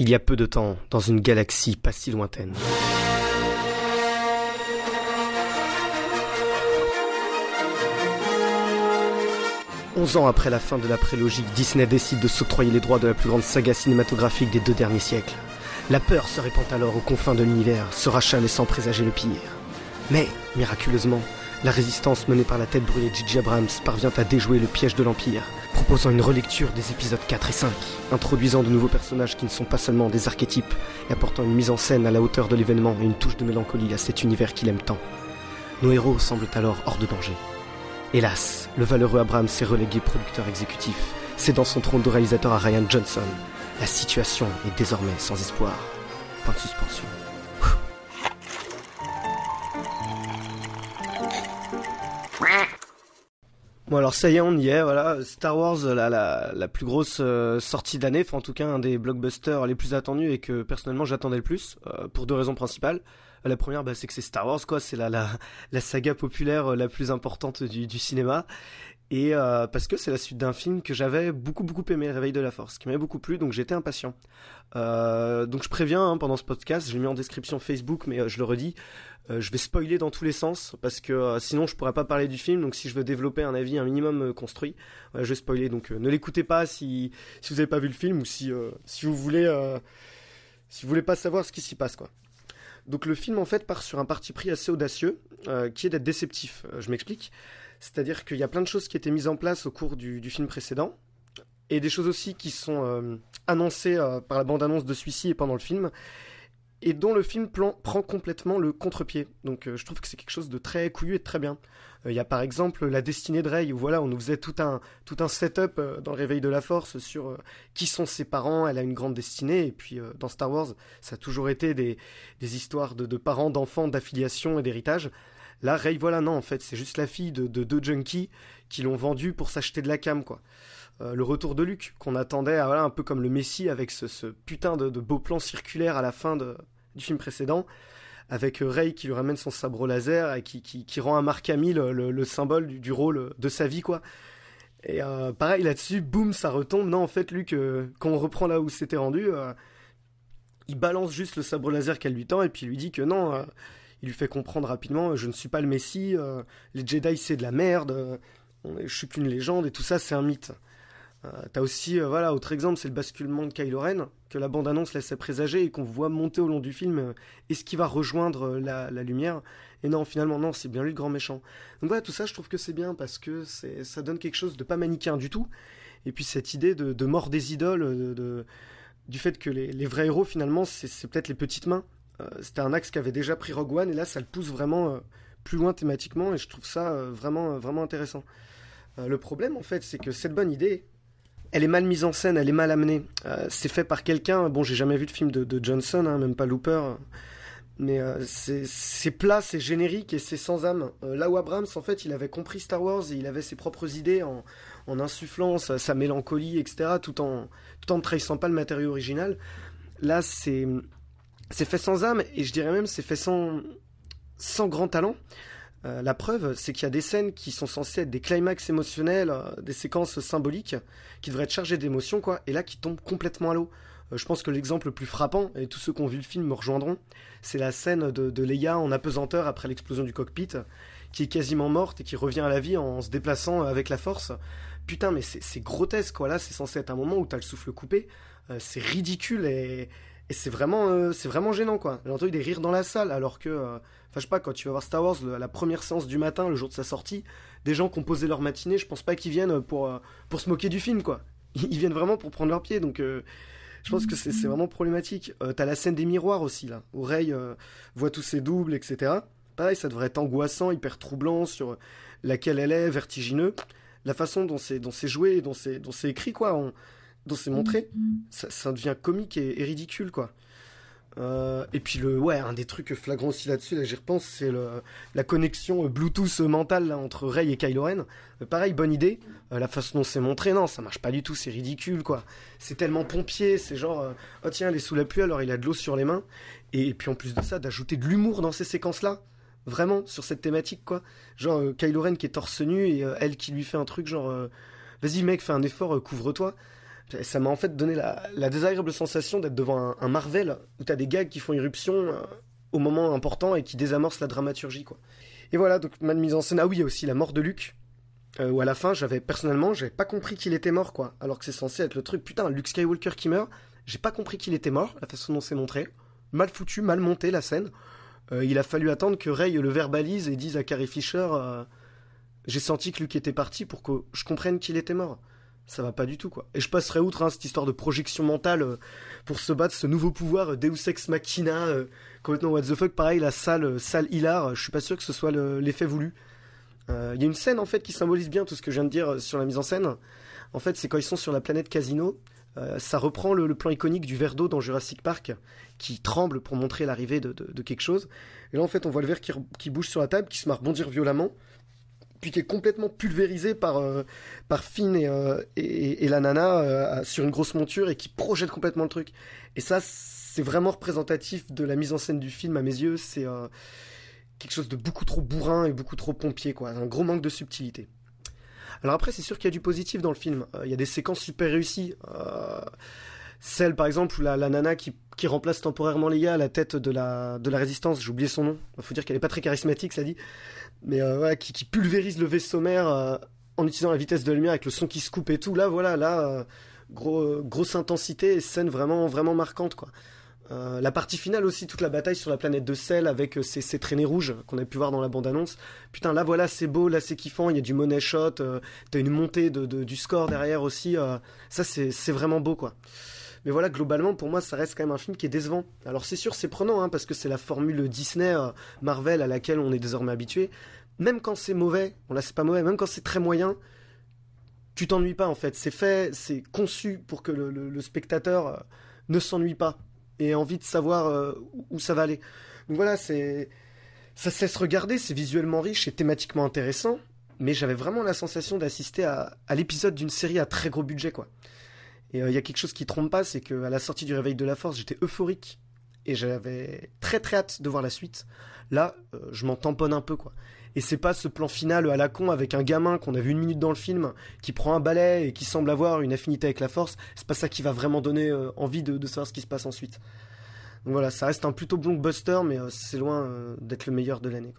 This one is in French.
Il y a peu de temps, dans une galaxie pas si lointaine. Onze ans après la fin de la prélogie, Disney décide de s'octroyer les droits de la plus grande saga cinématographique des deux derniers siècles. La peur se répand alors aux confins de l'univers, ce rachat laissant présager le pire. Mais, miraculeusement, la résistance menée par la tête brûlée de J.J. Abrams parvient à déjouer le piège de l'Empire, proposant une relecture des épisodes 4 et 5, introduisant de nouveaux personnages qui ne sont pas seulement des archétypes, et apportant une mise en scène à la hauteur de l'événement et une touche de mélancolie à cet univers qu'il aime tant. Nos héros semblent alors hors de danger. Hélas, le valeureux Abrams est relégué producteur exécutif, cédant son trône de réalisateur à Ryan Johnson. La situation est désormais sans espoir. Point de suspension. Bon alors ça y est, on y est, voilà. Star Wars, la, la, la plus grosse euh, sortie d'année, en tout cas un des blockbusters les plus attendus et que personnellement j'attendais le plus, euh, pour deux raisons principales. La première, bah, c'est que c'est Star Wars, quoi. C'est la, la, la saga populaire euh, la plus importante du, du cinéma. Et euh, parce que c'est la suite d'un film que j'avais beaucoup beaucoup aimé, Réveil de la Force, qui m'avait beaucoup plu, donc j'étais impatient. Euh, donc je préviens hein, pendant ce podcast, je l'ai mis en description Facebook, mais euh, je le redis, je vais spoiler dans tous les sens parce que sinon je pourrais pas parler du film. Donc si je veux développer un avis un minimum construit, je vais spoiler. Donc ne l'écoutez pas si si vous avez pas vu le film ou si si vous voulez si vous voulez pas savoir ce qui s'y passe quoi. Donc le film en fait part sur un parti pris assez audacieux qui est d'être déceptif. je m'explique. C'est-à-dire qu'il y a plein de choses qui étaient mises en place au cours du, film précédent, et des choses aussi qui sont euh, annoncées euh, par la bande-annonce de celui-ci et pendant le film, et dont le film prend complètement le contre-pied. Donc euh, je trouve que c'est quelque chose de très couillu et de très bien. Il y a par exemple la destinée de Rey, où voilà, on nous faisait tout un, tout un setup dans le réveil de la force sur qui sont ses parents, elle a une grande destinée, et puis dans Star Wars, ça a toujours été des, des histoires de, de parents, d'enfants, d'affiliation et d'héritage. Là, Ray, voilà, non, en fait, c'est juste la fille de, de deux junkies qui l'ont vendue pour s'acheter de la cam, quoi. Euh, le retour de Luke, qu'on attendait, voilà, un peu comme le Messie, avec ce, putain de, beau plan circulaire à la fin de, du film précédent, avec Ray qui lui ramène son sabre laser et qui, qui, rend à Mark Hamill le, le, le symbole du, rôle de sa vie, quoi. Et euh, pareil, là-dessus, boum, ça retombe. Non, en fait, euh, quand on reprend là où c'était rendu, euh, il balance juste le sabre laser qu'elle lui tend et puis lui dit que non euh, il lui fait comprendre rapidement je ne suis pas le Messie, euh, les Jedi c'est de la merde, euh, je suis qu'une légende et tout ça c'est un mythe. Euh, T'as aussi, voilà, autre exemple, c'est le basculement de Kylo Ren que la bande-annonce laissait présager et qu'on voit monter au long du film. Est-ce qu'il va rejoindre la, lumière Et non, finalement non, c'est bien lui le grand méchant. Donc voilà, tout ça je trouve que c'est bien parce que ça donne quelque chose de pas manichéen du tout. Et puis cette idée de, mort des idoles, du fait que les, les vrais héros finalement c'est peut-être les petites mains euh, c'était un axe qu'avait déjà pris Rogue One et là ça le pousse vraiment euh, plus loin thématiquement et je trouve ça euh, vraiment vraiment intéressant. le problème en fait c'est que cette bonne idée elle est mal mise en scène, elle est mal amenée. Euh, c'est fait par quelqu'un, bon j'ai jamais vu de film de, Johnson, hein, même pas Looper, mais euh, c'est plat, c'est générique et c'est sans âme. Euh, là où Abrams en fait il avait compris Star Wars et il avait ses propres idées en, insufflant sa, sa, mélancolie, etc., tout en, tout en ne trahissant pas le matériau original. Là c'est c'est fait sans âme et je dirais même c'est fait sans, sans grand talent. Euh, la preuve, c'est qu'il y a des scènes qui sont censées être des climax émotionnels, euh, des séquences symboliques, qui devraient être chargées d'émotions, quoi, et là qui tombent complètement à l'eau. Euh, je pense que l'exemple le plus frappant, et tous ceux qui ont vu le film me rejoindront, c'est la scène de, de Leia en apesanteur après l'explosion du cockpit, qui est quasiment morte et qui revient à la vie en se déplaçant avec la force. Putain, mais c'est grotesque, quoi. Là, c'est censé être un moment où t'as le souffle coupé. c'est ridicule et, et c'est vraiment, euh, vraiment gênant, quoi. J'ai entendu des rires dans la salle, alors que, euh, enfin, je sais pas, quand tu vas voir Star Wars, la première séance du matin, le jour de sa sortie, des gens qui leur matinée, je pense pas qu'ils viennent pour, euh, pour se moquer du film, quoi. Ils viennent vraiment pour prendre leur pied, donc je pense que c'est vraiment problématique. T'as la scène des miroirs aussi, là, où euh, voit tous ses doubles, etc. Pareil, ça devrait être angoissant, hyper troublant, sur laquelle elle est, vertigineux. La façon dont c'est joué, dont c'est écrit, quoi. Dont c'est montré, ça, devient comique et, ridicule, quoi. Euh, et puis le ouais un des trucs flagrants aussi là-dessus là j'y repense c'est la connexion Bluetooth mentale entre Rey et Kylo Ren. Euh, pareil bonne idée. Euh, la façon dont c'est montré non ça marche pas du tout c'est ridicule quoi. C'est tellement pompier c'est genre euh, oh tiens elle est sous la pluie alors il a de l'eau sur les mains. Et, puis en plus de ça d'ajouter de l'humour dans ces séquences là vraiment sur cette thématique quoi. Genre euh, Kylo Ren qui est torse nu et elle qui lui fait un truc genre vas-y mec fais un effort couvre-toi Ça m'a en fait donné la, désagréable sensation d'être devant un, Marvel où t'as des gags qui font irruption euh, au moment important et qui désamorcent la dramaturgie, quoi. Et voilà, donc ma mise en scène. Ah oui, il y a aussi la mort de Luke. Euh, où à la fin, j'avais personnellement, j'avais pas compris qu'il était mort, quoi. Alors que c'est censé être le truc, putain, Luke Skywalker qui meurt. J'ai pas compris qu'il était mort, la façon dont c'est montré. Mal foutu, mal monté la scène. Euh, il a fallu attendre que Rey le verbalise et dise à Carrie Fisher euh, J'ai senti que Luke était parti pour que je comprenne qu'il était mort. Ça va pas du tout, quoi. Et je passerai outre hein, cette histoire de projection mentale euh, pour se battre, ce nouveau pouvoir Deus Ex Machina, complètement what the fuck. Pareil, la salle, salle hilar, je suis pas sûr que ce soit l'effet voulu. Il y a une scène en fait qui symbolise bien tout ce que je viens de dire sur la mise en scène. En fait, c'est quand ils sont sur la planète Casino euh, ça reprend le, plan iconique du verre d'eau dans Jurassic Park qui tremble pour montrer l'arrivée de, quelque chose. Et là, en fait, on voit le verre qui, bouge sur la table, qui se met à rebondir violemment, puis qui est complètement pulvérisé par, euh, par Finn euh, et, la nana sur une grosse monture et qui projette complètement le truc. Et ça, c'est vraiment représentatif de la mise en scène du film à mes yeux. C'est quelque chose de beaucoup trop bourrin et beaucoup trop pompier, quoi. Un gros manque de subtilité. Alors après, c'est sûr qu'il y a du positif dans le film. Euh, il y a des séquences super réussies. Euh, celle, par exemple, où la, nana qui, remplace temporairement Leia à la tête de la, de la résistance, j'ai oublié son nom. Faut dire qu'elle est pas très charismatique, ça dit. Mais euh, qui, pulvérise le vaisseau mère en utilisant la vitesse de la lumière avec le son qui se coupe et tout. Là, voilà, là, gros, grosse intensité et scène vraiment, vraiment marquante, quoi. Euh, la partie finale aussi, toute la bataille sur la planète de sel avec euh, ces, traînées rouges qu'on a pu voir dans la bande-annonce. Putain, là voilà, c'est beau, là c'est kiffant, il y a du money shot, euh, t'as une montée de, du score derrière aussi. ça, c'est vraiment beau quoi. Mais voilà, globalement, pour moi, ça reste quand même un film qui est décevant. Alors c'est sûr, c'est prenant, hein, parce que c'est la formule Disney, Marvel, à laquelle on est désormais habitué. Même quand c'est mauvais, on là c'est pas mauvais, même quand c'est très moyen, tu t'ennuies pas en fait. C'est fait, c'est conçu pour que le spectateur ne s'ennuie pas et envie de savoir euh, où ça va aller. Donc voilà, c'est ça cesse regarder, c'est visuellement riche et thématiquement intéressant, mais j'avais vraiment la sensation d'assister à, l'épisode d'une série à très gros budget quoi. Et euh, il y a quelque chose qui trompe pas, c'est qu'à la sortie du Réveil de la Force, j'étais euphorique et j'avais très très hâte de voir la suite. Là, euh, je m'en tamponne un peu quoi. Et c'est pas ce plan final à la con avec un gamin qu'on a vu une minute dans le film qui prend un balai et qui semble avoir une affinité avec la force. C'est pas ça qui va vraiment donner euh, envie de, savoir ce qui se passe ensuite. Donc voilà, ça reste un plutôt blockbuster, mais c'est loin d'être le meilleur de l'année.